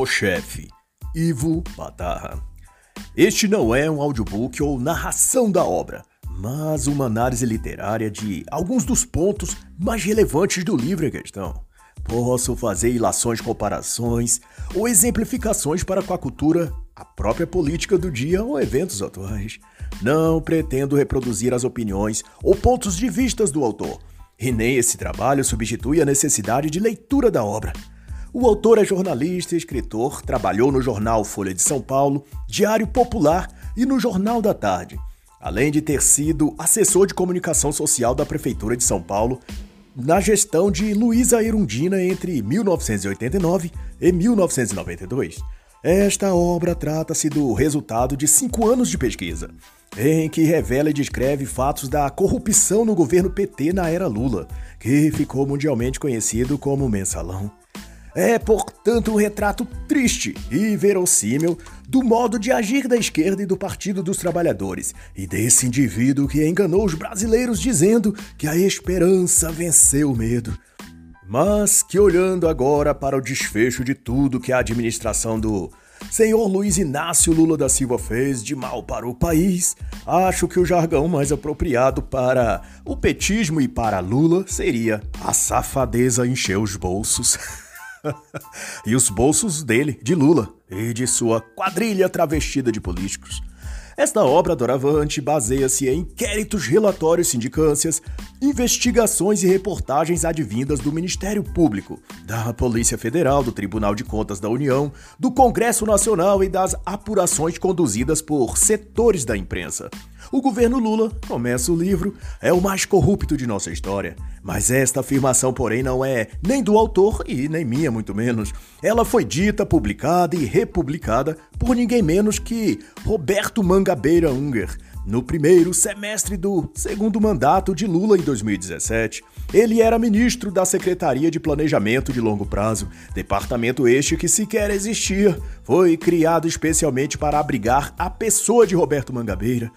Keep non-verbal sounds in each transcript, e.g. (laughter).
O Chefe, Ivo Batarra. Este não é um audiobook ou narração da obra, mas uma análise literária de alguns dos pontos mais relevantes do livro em questão. Posso fazer ilações, comparações ou exemplificações para com a cultura, a própria política do dia ou eventos atuais. Não pretendo reproduzir as opiniões ou pontos de vistas do autor, e nem esse trabalho substitui a necessidade de leitura da obra. O autor é jornalista e escritor, trabalhou no jornal Folha de São Paulo, Diário Popular e no Jornal da Tarde, além de ter sido assessor de comunicação social da Prefeitura de São Paulo na gestão de Luísa Erundina entre 1989 e 1992. Esta obra trata-se do resultado de cinco anos de pesquisa, em que revela e descreve fatos da corrupção no governo PT na era Lula, que ficou mundialmente conhecido como Mensalão. É, portanto, um retrato triste e verossímil do modo de agir da esquerda e do Partido dos Trabalhadores, e desse indivíduo que enganou os brasileiros dizendo que a esperança venceu o medo. Mas que olhando agora para o desfecho de tudo que a administração do senhor Luiz Inácio Lula da Silva fez de mal para o país, acho que o jargão mais apropriado para o petismo e para Lula seria a safadeza encher os bolsos. (laughs) (laughs) e os bolsos dele, de Lula, e de sua quadrilha travestida de políticos. Esta obra doravante baseia-se em inquéritos, relatórios, sindicâncias, investigações e reportagens advindas do Ministério Público, da Polícia Federal, do Tribunal de Contas da União, do Congresso Nacional e das apurações conduzidas por setores da imprensa. O governo Lula, começa o livro, é o mais corrupto de nossa história. Mas esta afirmação, porém, não é nem do autor e nem minha, muito menos. Ela foi dita, publicada e republicada por ninguém menos que Roberto Mangabeira Unger, no primeiro semestre do segundo mandato de Lula em 2017. Ele era ministro da Secretaria de Planejamento de Longo Prazo, departamento este que sequer existia. Foi criado especialmente para abrigar a pessoa de Roberto Mangabeira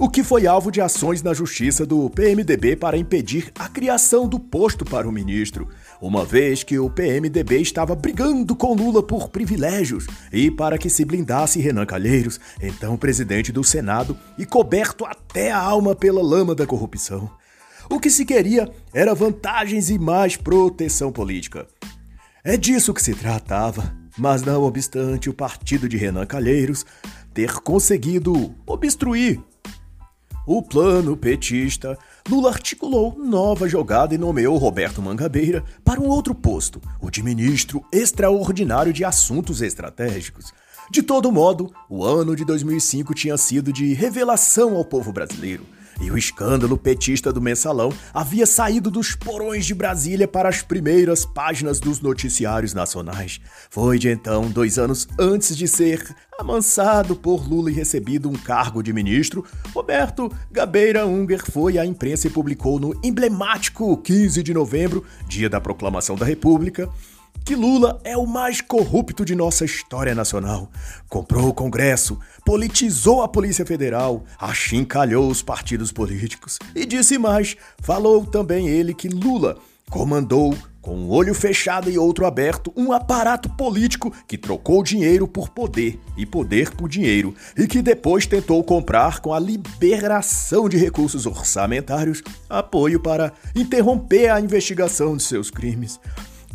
o que foi alvo de ações na justiça do PMDB para impedir a criação do posto para o ministro, uma vez que o PMDB estava brigando com Lula por privilégios e para que se blindasse Renan Calheiros, então presidente do Senado e coberto até a alma pela lama da corrupção. O que se queria era vantagens e mais proteção política. É disso que se tratava, mas não obstante o partido de Renan Calheiros ter conseguido obstruir o plano petista, Lula articulou nova jogada e nomeou Roberto Mangabeira para um outro posto, o de ministro extraordinário de assuntos estratégicos. De todo modo, o ano de 2005 tinha sido de revelação ao povo brasileiro. E o escândalo petista do mensalão havia saído dos porões de Brasília para as primeiras páginas dos noticiários nacionais. Foi de então, dois anos antes de ser amansado por Lula e recebido um cargo de ministro, Roberto Gabeira Unger foi à imprensa e publicou no emblemático 15 de novembro, dia da proclamação da República, que Lula é o mais corrupto de nossa história nacional. Comprou o Congresso, politizou a Polícia Federal, achincalhou os partidos políticos e disse mais: falou também ele que Lula comandou, com um olho fechado e outro aberto, um aparato político que trocou dinheiro por poder e poder por dinheiro, e que depois tentou comprar com a liberação de recursos orçamentários apoio para interromper a investigação de seus crimes.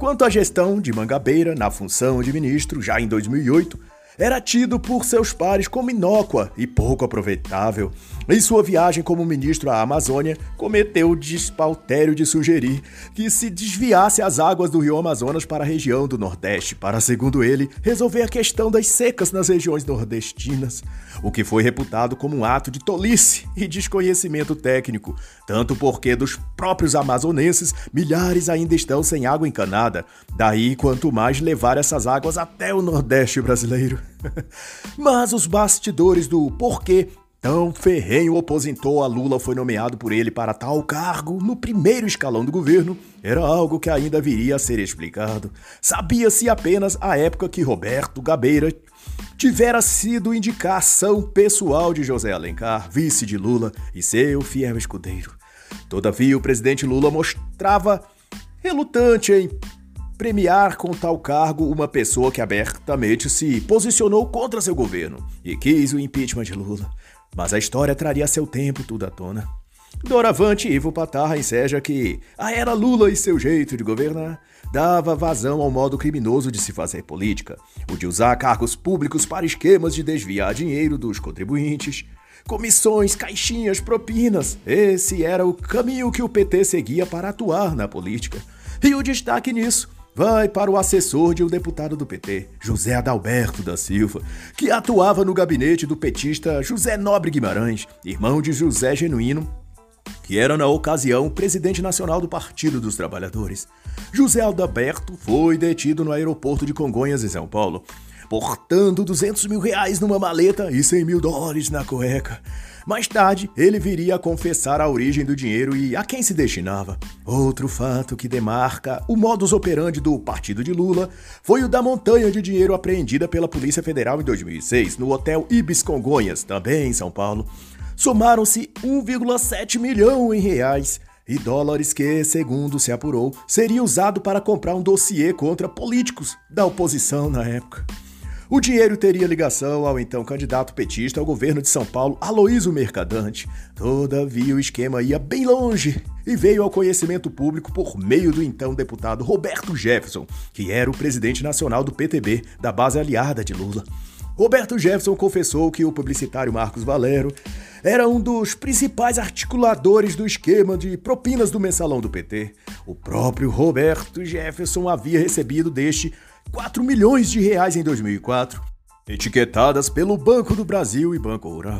Quanto à gestão de Mangabeira na função de ministro, já em 2008, era tido por seus pares como inócua e pouco aproveitável. Em sua viagem como ministro à Amazônia, cometeu o despautério de sugerir que se desviasse as águas do rio Amazonas para a região do Nordeste, para, segundo ele, resolver a questão das secas nas regiões nordestinas, o que foi reputado como um ato de tolice e desconhecimento técnico, tanto porque dos próprios amazonenses milhares ainda estão sem água encanada, daí quanto mais levar essas águas até o Nordeste brasileiro. (laughs) Mas os bastidores do porquê tão ferrenho opositor a Lula foi nomeado por ele para tal cargo no primeiro escalão do governo era algo que ainda viria a ser explicado. Sabia-se apenas a época que Roberto Gabeira tivera sido indicação pessoal de José Alencar, vice de Lula e seu fiel escudeiro. Todavia, o presidente Lula mostrava relutante em premiar com tal cargo uma pessoa que abertamente se posicionou contra seu governo e quis o impeachment de Lula. Mas a história traria seu tempo tudo à tona. Doravante, Ivo Patarra enseja que a era Lula e seu jeito de governar dava vazão ao modo criminoso de se fazer política, o de usar cargos públicos para esquemas de desviar dinheiro dos contribuintes, comissões, caixinhas, propinas. Esse era o caminho que o PT seguia para atuar na política. E o destaque nisso vai para o assessor de um deputado do PT, José Adalberto da Silva, que atuava no gabinete do petista José Nobre Guimarães, irmão de José Genuíno, que era na ocasião presidente nacional do Partido dos Trabalhadores. José Adalberto foi detido no aeroporto de Congonhas, em São Paulo, portando 200 mil reais numa maleta e 100 mil dólares na cueca. Mais tarde, ele viria a confessar a origem do dinheiro e a quem se destinava. Outro fato que demarca o modus operandi do partido de Lula foi o da montanha de dinheiro apreendida pela Polícia Federal em 2006 no Hotel Ibis Congonhas, também em São Paulo. Somaram-se 1,7 milhão em reais e dólares que, segundo se apurou, seria usado para comprar um dossiê contra políticos da oposição na época. O dinheiro teria ligação ao então candidato petista ao governo de São Paulo, Aloísio Mercadante. Todavia, o esquema ia bem longe e veio ao conhecimento público por meio do então deputado Roberto Jefferson, que era o presidente nacional do PTB, da base aliada de Lula. Roberto Jefferson confessou que o publicitário Marcos Valero era um dos principais articuladores do esquema de propinas do mensalão do PT. O próprio Roberto Jefferson havia recebido deste 4 milhões de reais em 2004, etiquetadas pelo Banco do Brasil e Banco Rural.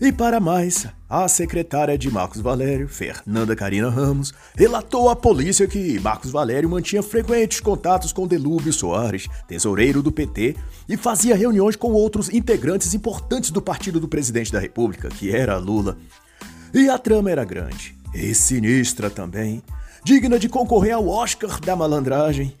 E para mais, a secretária de Marcos Valério, Fernanda Carina Ramos, relatou à polícia que Marcos Valério mantinha frequentes contatos com Delúbio Soares, tesoureiro do PT, e fazia reuniões com outros integrantes importantes do partido do presidente da República, que era Lula. E a trama era grande, e sinistra também, digna de concorrer ao Oscar da malandragem,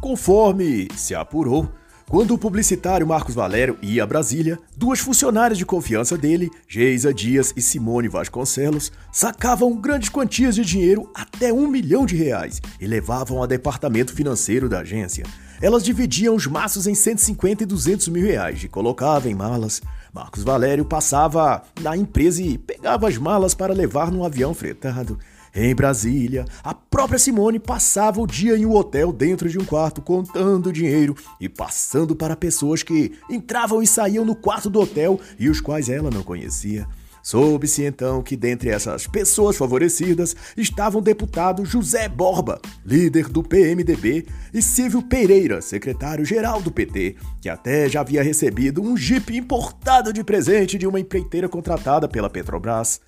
Conforme se apurou, quando o publicitário Marcos Valério ia a Brasília, duas funcionárias de confiança dele, Geisa Dias e Simone Vasconcelos, sacavam grandes quantias de dinheiro até um milhão de reais e levavam ao departamento financeiro da agência. Elas dividiam os maços em 150 e 200 mil reais e colocavam em malas. Marcos Valério passava na empresa e pegava as malas para levar num avião fretado. Em Brasília, a própria Simone passava o dia em um hotel dentro de um quarto contando dinheiro e passando para pessoas que entravam e saíam no quarto do hotel e os quais ela não conhecia. Soube-se então que dentre essas pessoas favorecidas estavam o deputado José Borba, líder do PMDB, e Silvio Pereira, secretário-geral do PT, que até já havia recebido um jipe importado de presente de uma empreiteira contratada pela Petrobras.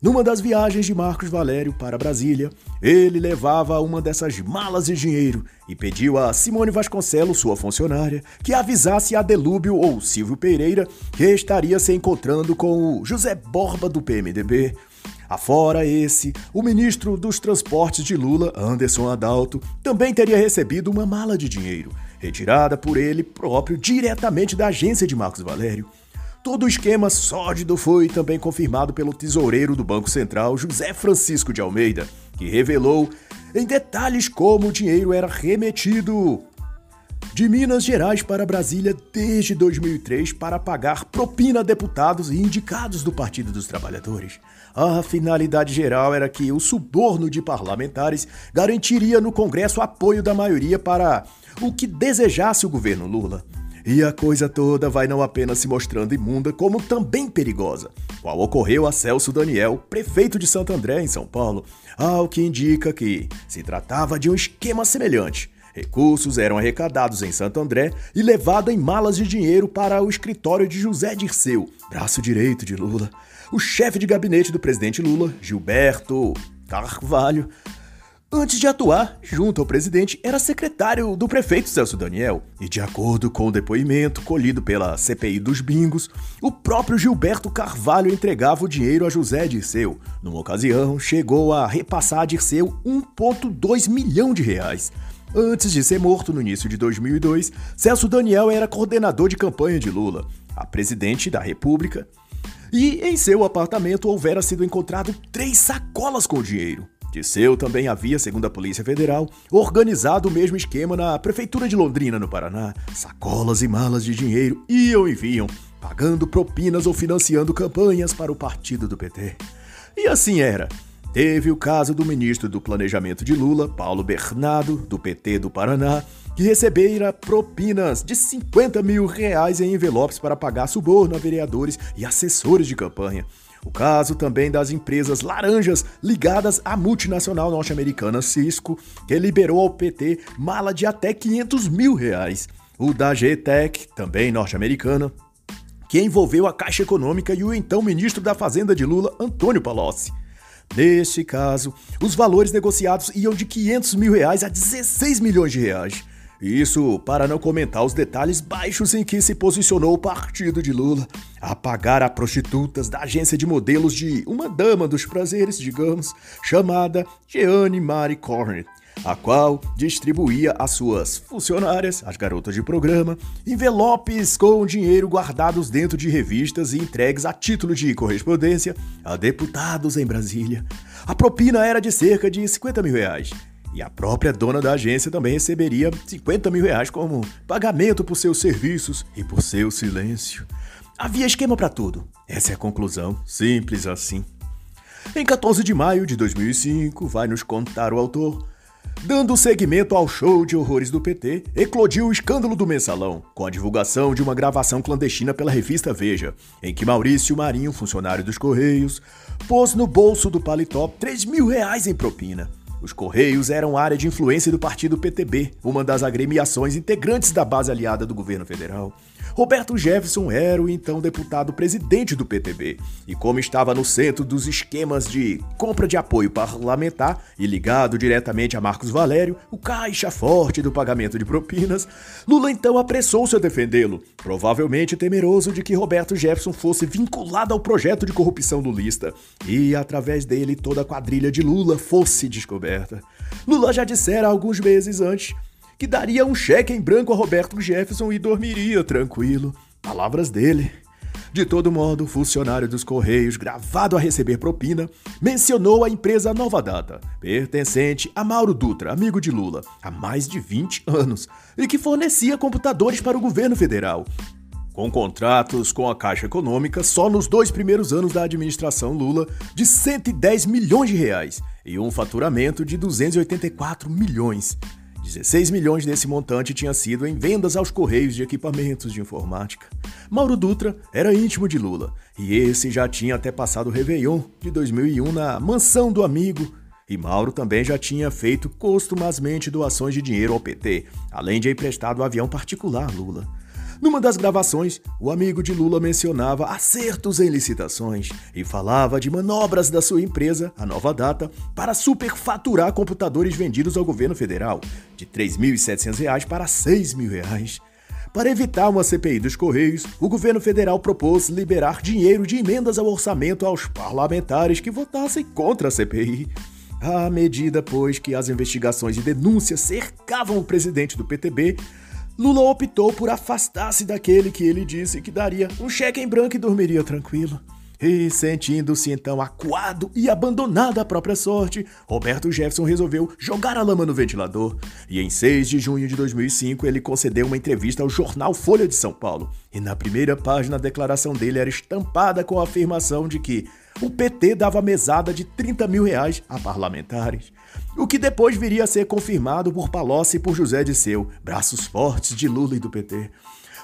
Numa das viagens de Marcos Valério para Brasília, ele levava uma dessas malas de dinheiro e pediu a Simone Vasconcelos, sua funcionária, que avisasse a Delúbio ou Silvio Pereira que estaria se encontrando com o José Borba do PMDB. Afora esse, o ministro dos Transportes de Lula, Anderson Adalto, também teria recebido uma mala de dinheiro, retirada por ele próprio diretamente da agência de Marcos Valério. Todo o esquema sólido foi também confirmado pelo tesoureiro do Banco Central, José Francisco de Almeida, que revelou em detalhes como o dinheiro era remetido de Minas Gerais para Brasília desde 2003 para pagar propina a deputados e indicados do Partido dos Trabalhadores. A finalidade geral era que o suborno de parlamentares garantiria no Congresso apoio da maioria para o que desejasse o governo Lula. E a coisa toda vai não apenas se mostrando imunda, como também perigosa, qual ocorreu a Celso Daniel, prefeito de Santo André, em São Paulo, ao que indica que se tratava de um esquema semelhante. Recursos eram arrecadados em Santo André e levados em malas de dinheiro para o escritório de José Dirceu, braço direito de Lula. O chefe de gabinete do presidente Lula, Gilberto Carvalho, Antes de atuar junto ao presidente, era secretário do prefeito Celso Daniel, e de acordo com o depoimento colhido pela CPI dos bingos, o próprio Gilberto Carvalho entregava o dinheiro a José Dirceu. Numa ocasião, chegou a repassar a Dirceu 1,2 milhão de reais. Antes de ser morto no início de 2002, Celso Daniel era coordenador de campanha de Lula, a presidente da República, e em seu apartamento houvera sido encontrado três sacolas com dinheiro. Disseu também havia, segundo a Polícia Federal, organizado o mesmo esquema na Prefeitura de Londrina, no Paraná. Sacolas e malas de dinheiro iam e vinham, pagando propinas ou financiando campanhas para o partido do PT. E assim era. Teve o caso do ministro do Planejamento de Lula, Paulo Bernardo, do PT do Paraná, que recebera propinas de 50 mil reais em envelopes para pagar suborno a vereadores e assessores de campanha. O caso também das empresas laranjas ligadas à multinacional norte-americana Cisco, que liberou ao PT mala de até 500 mil reais. O da GTEC, também norte-americana, que envolveu a Caixa Econômica e o então ministro da Fazenda de Lula, Antônio Palocci. Neste caso, os valores negociados iam de 500 mil reais a 16 milhões de reais. Isso para não comentar os detalhes baixos em que se posicionou o partido de Lula a pagar a prostitutas da agência de modelos de uma dama dos prazeres, digamos, chamada Jeanne Marie Cornet, a qual distribuía às suas funcionárias, as garotas de programa, envelopes com dinheiro guardados dentro de revistas e entregues a título de correspondência a deputados em Brasília. A propina era de cerca de 50 mil reais e a própria dona da agência também receberia 50 mil reais como pagamento por seus serviços e por seu silêncio. Havia esquema para tudo. Essa é a conclusão, simples assim. Em 14 de maio de 2005, vai nos contar o autor, Dando seguimento ao show de horrores do PT, eclodiu o escândalo do mensalão, com a divulgação de uma gravação clandestina pela revista Veja, em que Maurício Marinho, funcionário dos Correios, pôs no bolso do paletó 3 mil reais em propina. Os Correios eram área de influência do partido PTB, uma das agremiações integrantes da base aliada do governo federal. Roberto Jefferson era o então deputado presidente do PTB, e como estava no centro dos esquemas de compra de apoio parlamentar e ligado diretamente a Marcos Valério, o caixa forte do pagamento de propinas, Lula então apressou-se a defendê-lo, provavelmente temeroso de que Roberto Jefferson fosse vinculado ao projeto de corrupção lulista e, através dele, toda a quadrilha de Lula fosse descoberta. Lula já dissera alguns meses antes que daria um cheque em branco a Roberto Jefferson e dormiria tranquilo. Palavras dele. De todo modo, o funcionário dos Correios, gravado a receber propina, mencionou a empresa Nova Data, pertencente a Mauro Dutra, amigo de Lula, há mais de 20 anos, e que fornecia computadores para o governo federal. Com contratos com a Caixa Econômica só nos dois primeiros anos da administração Lula de 110 milhões de reais e um faturamento de 284 milhões. 16 milhões desse montante tinha sido em vendas aos correios de equipamentos de informática. Mauro Dutra era íntimo de Lula e esse já tinha até passado o Réveillon de 2001 na mansão do amigo. E Mauro também já tinha feito costumazmente doações de dinheiro ao PT, além de emprestado um avião particular Lula. Numa das gravações, o amigo de Lula mencionava acertos em licitações e falava de manobras da sua empresa, a Nova Data, para superfaturar computadores vendidos ao governo federal, de R$ 3.700 para R$ 6.000. Para evitar uma CPI dos Correios, o governo federal propôs liberar dinheiro de emendas ao orçamento aos parlamentares que votassem contra a CPI. À medida, pois, que as investigações e denúncias cercavam o presidente do PTB, Lula optou por afastar-se daquele que ele disse que daria um cheque em branco e dormiria tranquilo. E sentindo-se então acuado e abandonado à própria sorte, Roberto Jefferson resolveu jogar a lama no ventilador. E em 6 de junho de 2005 ele concedeu uma entrevista ao jornal Folha de São Paulo. E na primeira página a declaração dele era estampada com a afirmação de que o PT dava mesada de 30 mil reais a parlamentares. O que depois viria a ser confirmado por Palocci e por José Disseu, braços fortes de Lula e do PT.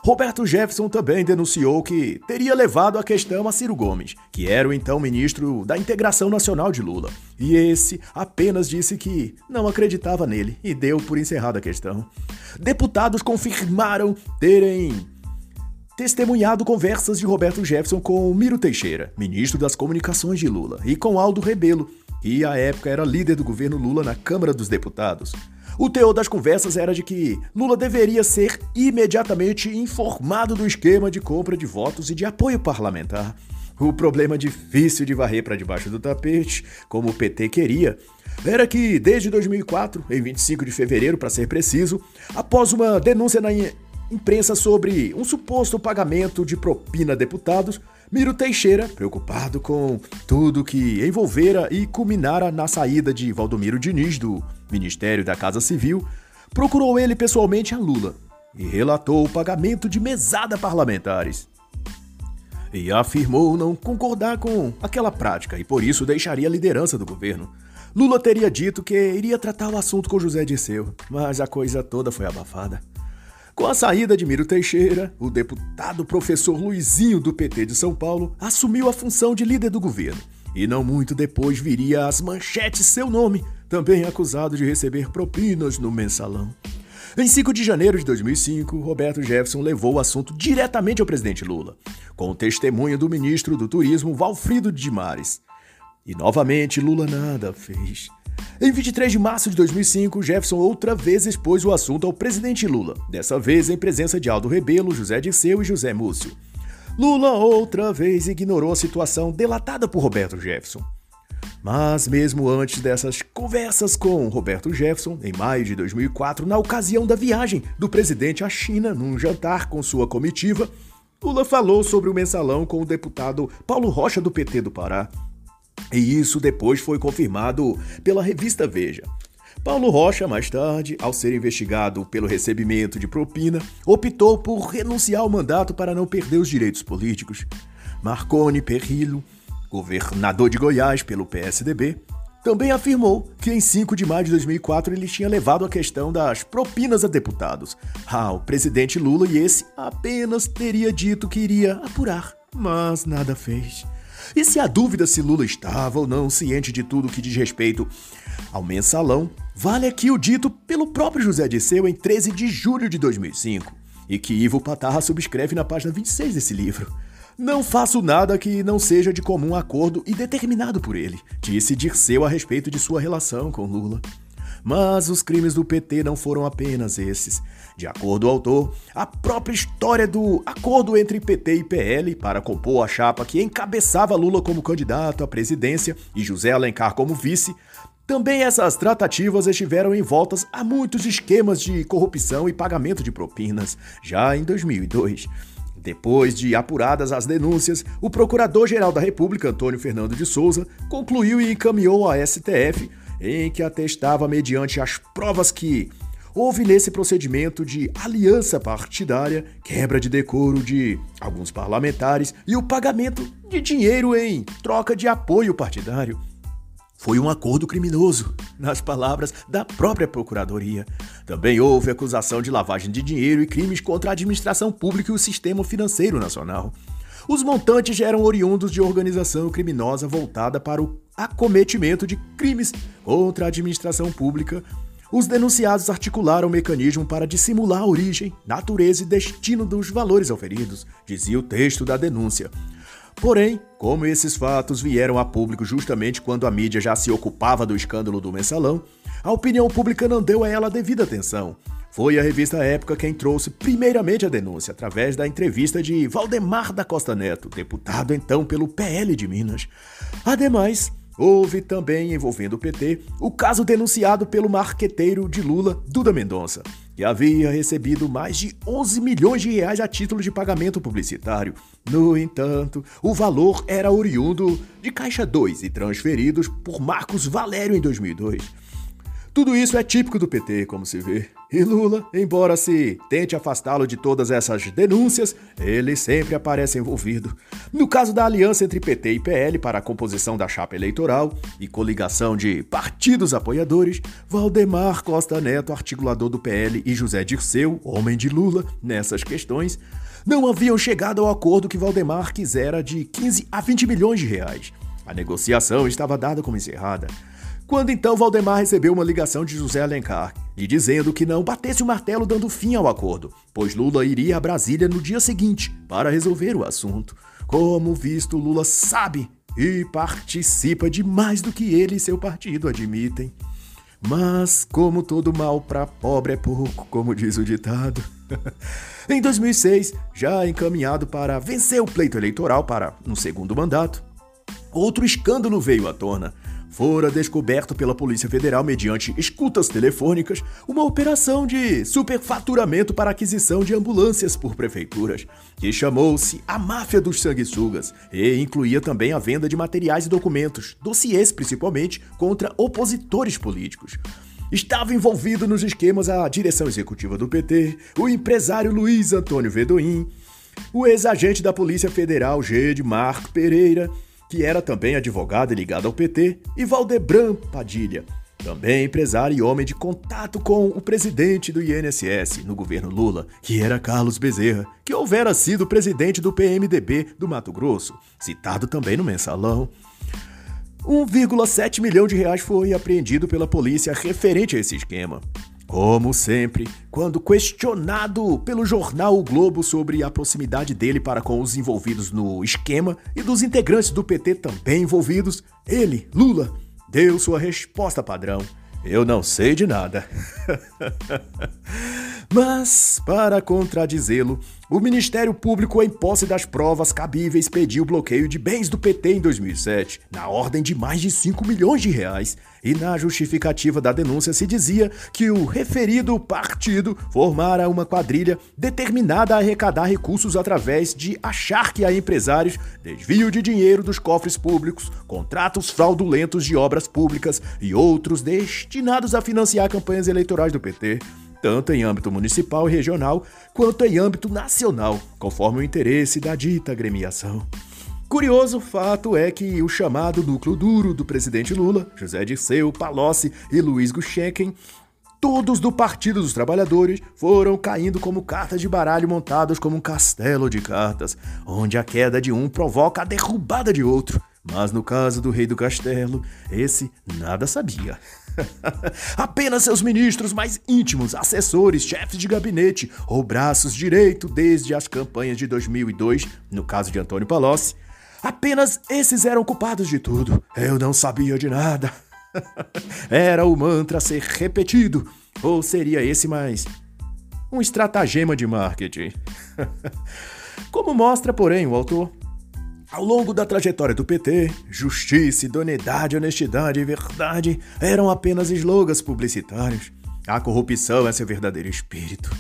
Roberto Jefferson também denunciou que teria levado a questão a Ciro Gomes, que era o então ministro da Integração Nacional de Lula. E esse apenas disse que não acreditava nele e deu por encerrada a questão. Deputados confirmaram terem testemunhado conversas de Roberto Jefferson com Miro Teixeira, ministro das Comunicações de Lula, e com Aldo Rebelo, que à época era líder do governo Lula na Câmara dos Deputados. O teor das conversas era de que Lula deveria ser imediatamente informado do esquema de compra de votos e de apoio parlamentar. O problema difícil de varrer para debaixo do tapete, como o PT queria, era que desde 2004, em 25 de fevereiro para ser preciso, após uma denúncia na imprensa sobre um suposto pagamento de propina a deputados, Miro Teixeira, preocupado com tudo que envolvera e culminara na saída de Valdomiro Diniz do Ministério da Casa Civil, procurou ele pessoalmente a Lula e relatou o pagamento de mesada parlamentares. E afirmou não concordar com aquela prática e por isso deixaria a liderança do governo. Lula teria dito que iria tratar o assunto com José Dirceu, mas a coisa toda foi abafada. Com a saída de Miro Teixeira, o deputado professor Luizinho do PT de São Paulo assumiu a função de líder do governo. E não muito depois viria às manchetes seu nome, também acusado de receber propinas no mensalão. Em 5 de janeiro de 2005, Roberto Jefferson levou o assunto diretamente ao presidente Lula, com o testemunho do ministro do Turismo Valfrido de Mares. E novamente Lula nada fez. Em 23 de março de 2005, Jefferson outra vez expôs o assunto ao presidente Lula, dessa vez em presença de Aldo Rebelo, José Dirceu e José Múcio. Lula outra vez ignorou a situação delatada por Roberto Jefferson. Mas mesmo antes dessas conversas com Roberto Jefferson, em maio de 2004, na ocasião da viagem do presidente à China num jantar com sua comitiva, Lula falou sobre o mensalão com o deputado Paulo Rocha do PT do Pará, e isso depois foi confirmado pela revista Veja. Paulo Rocha, mais tarde, ao ser investigado pelo recebimento de propina, optou por renunciar ao mandato para não perder os direitos políticos. Marconi Perrillo, governador de Goiás pelo PSDB, também afirmou que em 5 de maio de 2004 ele tinha levado a questão das propinas a deputados. Ah, o presidente Lula e esse apenas teria dito que iria apurar, mas nada fez. E se a dúvida se Lula estava ou não ciente de tudo que diz respeito ao mensalão, vale aqui o dito pelo próprio José Disseu em 13 de julho de 2005, e que Ivo Patarra subscreve na página 26 desse livro. Não faço nada que não seja de comum acordo e determinado por ele, disse Dirceu a respeito de sua relação com Lula. Mas os crimes do PT não foram apenas esses. De acordo com o autor, a própria história do acordo entre PT e PL para compor a chapa que encabeçava Lula como candidato à presidência e José Alencar como vice, também essas tratativas estiveram envoltas a muitos esquemas de corrupção e pagamento de propinas, já em 2002. Depois de apuradas as denúncias, o Procurador-Geral da República, Antônio Fernando de Souza, concluiu e encaminhou à STF em que atestava, mediante as provas que houve nesse procedimento de aliança partidária, quebra de decoro de alguns parlamentares e o pagamento de dinheiro em troca de apoio partidário. Foi um acordo criminoso, nas palavras da própria Procuradoria. Também houve acusação de lavagem de dinheiro e crimes contra a administração pública e o sistema financeiro nacional. Os montantes eram oriundos de organização criminosa voltada para o acometimento de crimes contra a administração pública. Os denunciados articularam um mecanismo para dissimular a origem, natureza e destino dos valores auferidos, dizia o texto da denúncia. Porém, como esses fatos vieram a público justamente quando a mídia já se ocupava do escândalo do mensalão, a opinião pública não deu a ela devida atenção. Foi a revista Época quem trouxe primeiramente a denúncia, através da entrevista de Valdemar da Costa Neto, deputado então pelo PL de Minas. Ademais, houve também envolvendo o PT o caso denunciado pelo marqueteiro de Lula, Duda Mendonça, que havia recebido mais de 11 milhões de reais a título de pagamento publicitário. No entanto, o valor era oriundo de Caixa 2 e transferidos por Marcos Valério em 2002. Tudo isso é típico do PT, como se vê. E Lula, embora se tente afastá-lo de todas essas denúncias, ele sempre aparece envolvido. No caso da aliança entre PT e PL para a composição da chapa eleitoral e coligação de partidos apoiadores, Valdemar Costa Neto, articulador do PL, e José Dirceu, homem de Lula, nessas questões, não haviam chegado ao acordo que Valdemar quisera de 15 a 20 milhões de reais. A negociação estava dada como encerrada. Quando então Valdemar recebeu uma ligação de José Alencar, lhe dizendo que não batesse o martelo dando fim ao acordo, pois Lula iria a Brasília no dia seguinte para resolver o assunto. Como visto, Lula sabe e participa de mais do que ele e seu partido admitem. Mas, como todo mal para pobre é pouco, como diz o ditado. (laughs) em 2006, já encaminhado para vencer o pleito eleitoral para um segundo mandato, outro escândalo veio à tona fora descoberto pela Polícia Federal mediante escutas telefônicas uma operação de superfaturamento para aquisição de ambulâncias por prefeituras, que chamou-se a Máfia dos Sanguessugas e incluía também a venda de materiais e documentos, dossiês principalmente, contra opositores políticos. Estava envolvido nos esquemas a direção executiva do PT, o empresário Luiz Antônio Vedoim, o ex-agente da Polícia Federal G. de Marco Pereira, que era também advogado ligado ao PT, e Valdebran Padilha, também empresário e homem de contato com o presidente do INSS no governo Lula, que era Carlos Bezerra, que houvera sido presidente do PMDB do Mato Grosso, citado também no mensalão. 1,7 milhão de reais foi apreendido pela polícia referente a esse esquema. Como sempre, quando questionado pelo jornal O Globo sobre a proximidade dele para com os envolvidos no esquema e dos integrantes do PT também envolvidos, ele, Lula, deu sua resposta padrão: Eu não sei de nada. (laughs) Mas, para contradizê-lo, o Ministério Público, em posse das provas cabíveis, pediu bloqueio de bens do PT em 2007, na ordem de mais de 5 milhões de reais. E na justificativa da denúncia se dizia que o referido partido formara uma quadrilha determinada a arrecadar recursos através de achar que há empresários desvio de dinheiro dos cofres públicos, contratos fraudulentos de obras públicas e outros destinados a financiar campanhas eleitorais do PT tanto em âmbito municipal e regional quanto em âmbito nacional, conforme o interesse da dita agremiação. Curioso fato é que o chamado núcleo duro do presidente Lula, José Dirceu, Palocci e Luiz Guschecken, todos do Partido dos Trabalhadores, foram caindo como cartas de baralho montadas como um castelo de cartas, onde a queda de um provoca a derrubada de outro. Mas no caso do rei do castelo, esse nada sabia. (laughs) Apenas seus ministros mais íntimos, assessores, chefes de gabinete ou braços direito desde as campanhas de 2002, no caso de Antônio Palocci, apenas esses eram culpados de tudo. Eu não sabia de nada. (laughs) Era o mantra a ser repetido, ou seria esse mais um estratagema de marketing. (laughs) Como mostra, porém, o autor, ao longo da trajetória do PT, justiça, idoneidade, honestidade e verdade eram apenas slogans publicitários. A corrupção é seu verdadeiro espírito.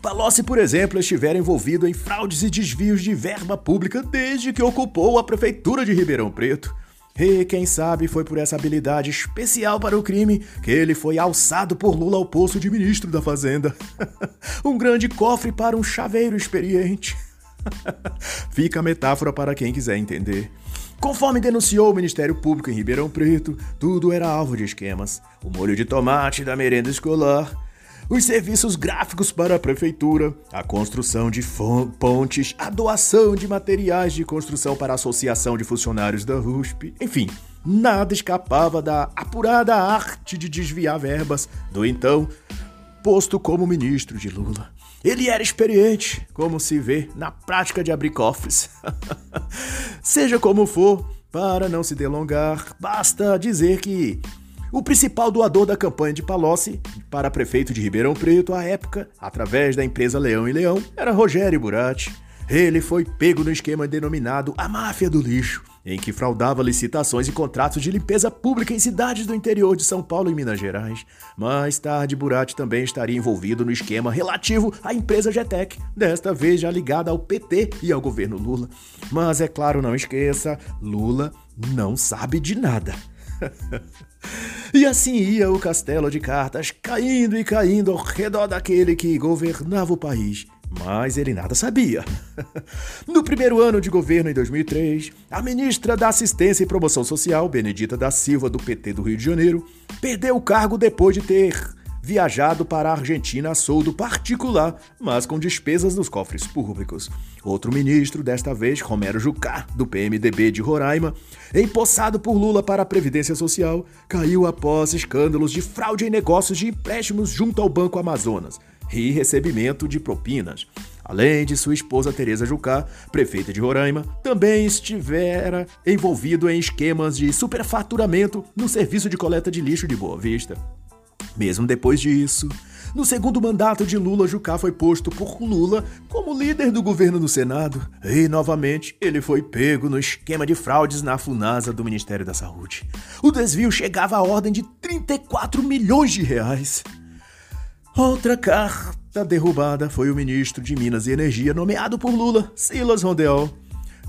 Palocci, por exemplo, estivera envolvido em fraudes e desvios de verba pública desde que ocupou a prefeitura de Ribeirão Preto. E quem sabe foi por essa habilidade especial para o crime que ele foi alçado por Lula ao posto de ministro da Fazenda. (laughs) um grande cofre para um chaveiro experiente. (laughs) Fica a metáfora para quem quiser entender. Conforme denunciou o Ministério Público em Ribeirão Preto, tudo era alvo de esquemas. O molho de tomate da merenda escolar, os serviços gráficos para a prefeitura, a construção de pontes, a doação de materiais de construção para a Associação de Funcionários da USP, enfim, nada escapava da apurada arte de desviar verbas do então posto como ministro de Lula. Ele era experiente, como se vê na prática de abrir cofres. (laughs) Seja como for, para não se delongar, basta dizer que o principal doador da campanha de Palocci para prefeito de Ribeirão Preto à época, através da empresa Leão e Leão, era Rogério Burati. Ele foi pego no esquema denominado a máfia do lixo, em que fraudava licitações e contratos de limpeza pública em cidades do interior de São Paulo e Minas Gerais. Mais tarde, Burati também estaria envolvido no esquema relativo à empresa Getec, desta vez já ligada ao PT e ao governo Lula. Mas é claro, não esqueça, Lula não sabe de nada. (laughs) e assim ia o castelo de cartas, caindo e caindo ao redor daquele que governava o país mas ele nada sabia. (laughs) No primeiro ano de governo, em 2003, a ministra da Assistência e Promoção Social, Benedita da Silva, do PT do Rio de Janeiro, perdeu o cargo depois de ter viajado para a Argentina a soldo particular, mas com despesas dos cofres públicos. Outro ministro, desta vez Romero Jucá, do PMDB de Roraima, empossado por Lula para a Previdência Social, caiu após escândalos de fraude em negócios de empréstimos junto ao Banco Amazonas e recebimento de propinas. Além de sua esposa Teresa Jucá, prefeita de Roraima, também estivera envolvido em esquemas de superfaturamento no serviço de coleta de lixo de Boa Vista. Mesmo depois disso, No segundo mandato de Lula, Jucá foi posto por Lula como líder do governo no Senado. E, novamente, ele foi pego no esquema de fraudes na FUNASA do Ministério da Saúde. O desvio chegava à ordem de 34 milhões de reais. Outra carta derrubada foi o ministro de Minas e Energia nomeado por Lula, Silas Rondeau.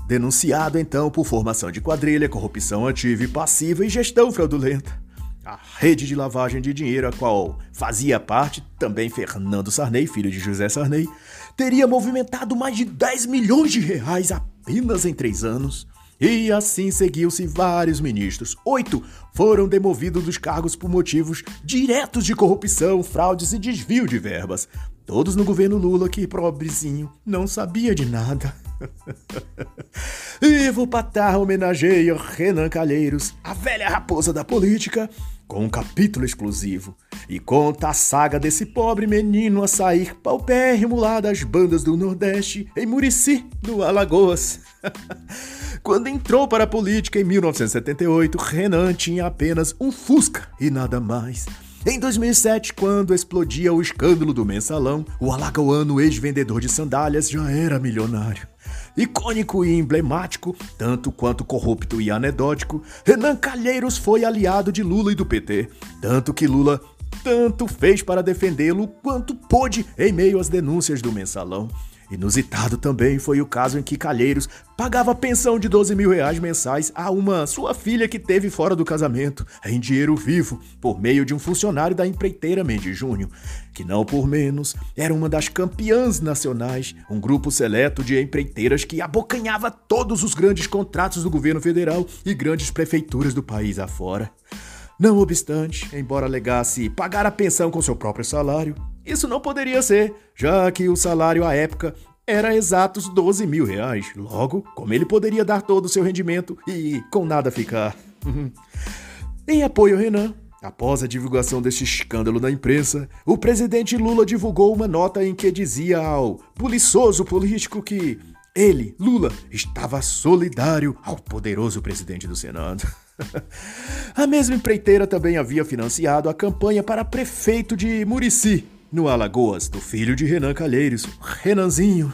Denunciado então por formação de quadrilha, corrupção ativa e passiva e gestão fraudulenta. A rede de lavagem de dinheiro, a qual fazia parte também Fernando Sarney, filho de José Sarney, teria movimentado mais de 10 milhões de reais apenas em três anos. E assim seguiu-se vários ministros. Oito foram demovidos dos cargos por motivos diretos de corrupção, fraudes e desvio de verbas. Todos no governo Lula que, pobrezinho, não sabia de nada. (laughs) Ivo Patar homenageia Renan Calheiros, a velha raposa da política, com um capítulo exclusivo e conta a saga desse pobre menino a sair paupérrimo lá das bandas do Nordeste, em Murici, no Alagoas. (laughs) Quando entrou para a política em 1978, Renan tinha apenas um Fusca e nada mais. Em 2007, quando explodia o escândalo do mensalão, o alagoano ex-vendedor de sandálias já era milionário. Icônico e emblemático, tanto quanto corrupto e anedótico, Renan Calheiros foi aliado de Lula e do PT, tanto que Lula tanto fez para defendê-lo quanto pôde em meio às denúncias do mensalão. Inusitado também foi o caso em que Calheiros pagava pensão de 12 mil reais mensais a uma sua filha que teve fora do casamento, em dinheiro vivo, por meio de um funcionário da empreiteira Mendes Júnior, que não por menos era uma das campeãs nacionais, um grupo seleto de empreiteiras que abocanhava todos os grandes contratos do governo federal e grandes prefeituras do país afora. Não obstante, embora alegasse pagar a pensão com seu próprio salário, isso não poderia ser, já que o salário à época era exatos 12 mil reais. Logo, como ele poderia dar todo o seu rendimento e com nada ficar? (laughs) em apoio ao Renan, após a divulgação deste escândalo na imprensa, o presidente Lula divulgou uma nota em que dizia ao buliçoso político que ele, Lula, estava solidário ao poderoso presidente do Senado. (laughs) (laughs) a mesma empreiteira também havia financiado a campanha para prefeito de Murici, no Alagoas, do filho de Renan Calheiros, Renanzinho.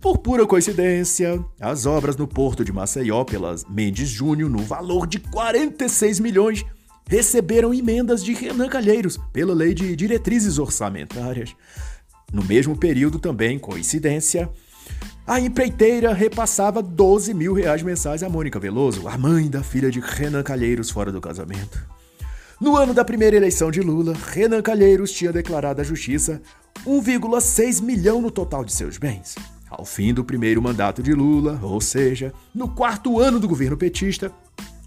Por pura coincidência, as obras no porto de Maceió pelas Mendes Júnior, no valor de 46 milhões, receberam emendas de Renan Calheiros pela lei de diretrizes orçamentárias. No mesmo período também, coincidência, a empreiteira repassava 12 mil reais mensais a Mônica Veloso, a mãe da filha de Renan Calheiros fora do casamento. No ano da primeira eleição de Lula, Renan Calheiros tinha declarado à justiça 1,6 milhão no total de seus bens. Ao fim do primeiro mandato de Lula, ou seja, no quarto ano do governo petista,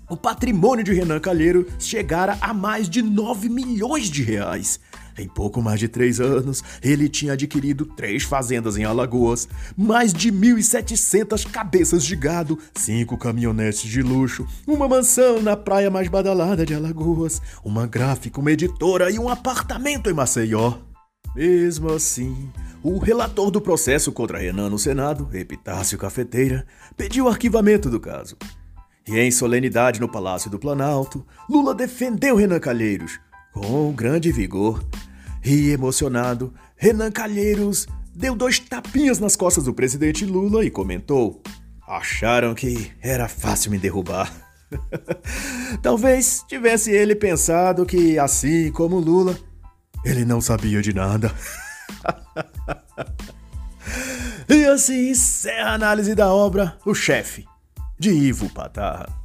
o patrimônio de Renan Calheiro chegara a mais de 9 milhões de reais. Em pouco mais de três anos, ele tinha adquirido três fazendas em Alagoas, mais de 1.700 cabeças de gado, cinco caminhonetes de luxo, uma mansão na praia mais badalada de Alagoas, uma gráfica, uma editora e um apartamento em Maceió. Mesmo assim, o relator do processo contra Renan no Senado, Epitácio Cafeteira, pediu arquivamento do caso. E em solenidade no Palácio do Planalto, Lula defendeu Renan Calheiros com grande vigor. E emocionado, Renan Calheiros deu dois tapinhas nas costas do presidente Lula e comentou: Acharam que era fácil me derrubar. (laughs) Talvez tivesse ele pensado que, assim como Lula, ele não sabia de nada. (laughs) e assim encerra a análise da obra O Chefe, de Ivo Patarra.